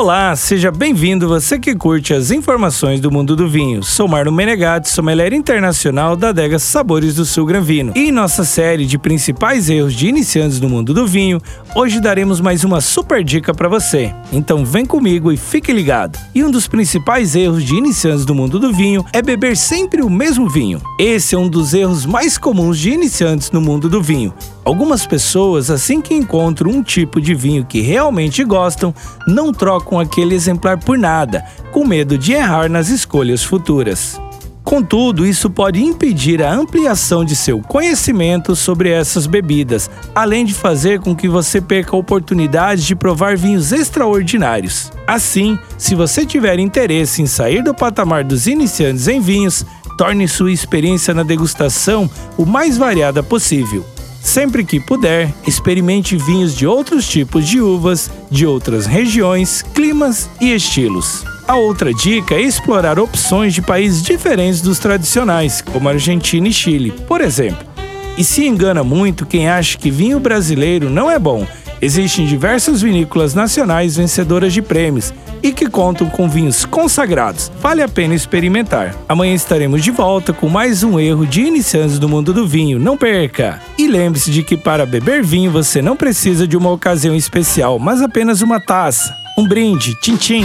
Olá, seja bem-vindo você que curte as informações do mundo do vinho. Sou Marlon Menegatti, sommelier internacional da adega Sabores do Sul Granvino. E em nossa série de principais erros de iniciantes no mundo do vinho, hoje daremos mais uma super dica para você. Então vem comigo e fique ligado. E um dos principais erros de iniciantes do mundo do vinho é beber sempre o mesmo vinho. Esse é um dos erros mais comuns de iniciantes no mundo do vinho. Algumas pessoas, assim que encontram um tipo de vinho que realmente gostam, não trocam aquele exemplar por nada, com medo de errar nas escolhas futuras. Contudo, isso pode impedir a ampliação de seu conhecimento sobre essas bebidas, além de fazer com que você perca a oportunidade de provar vinhos extraordinários. Assim, se você tiver interesse em sair do patamar dos iniciantes em vinhos, torne sua experiência na degustação o mais variada possível. Sempre que puder, experimente vinhos de outros tipos de uvas, de outras regiões, climas e estilos. A outra dica é explorar opções de países diferentes dos tradicionais, como Argentina e Chile, por exemplo. E se engana muito quem acha que vinho brasileiro não é bom. Existem diversas vinícolas nacionais vencedoras de prêmios e que contam com vinhos consagrados. Vale a pena experimentar. Amanhã estaremos de volta com mais um erro de iniciantes do mundo do vinho. Não perca! E lembre-se de que para beber vinho você não precisa de uma ocasião especial, mas apenas uma taça. Um brinde, tchim-tchim!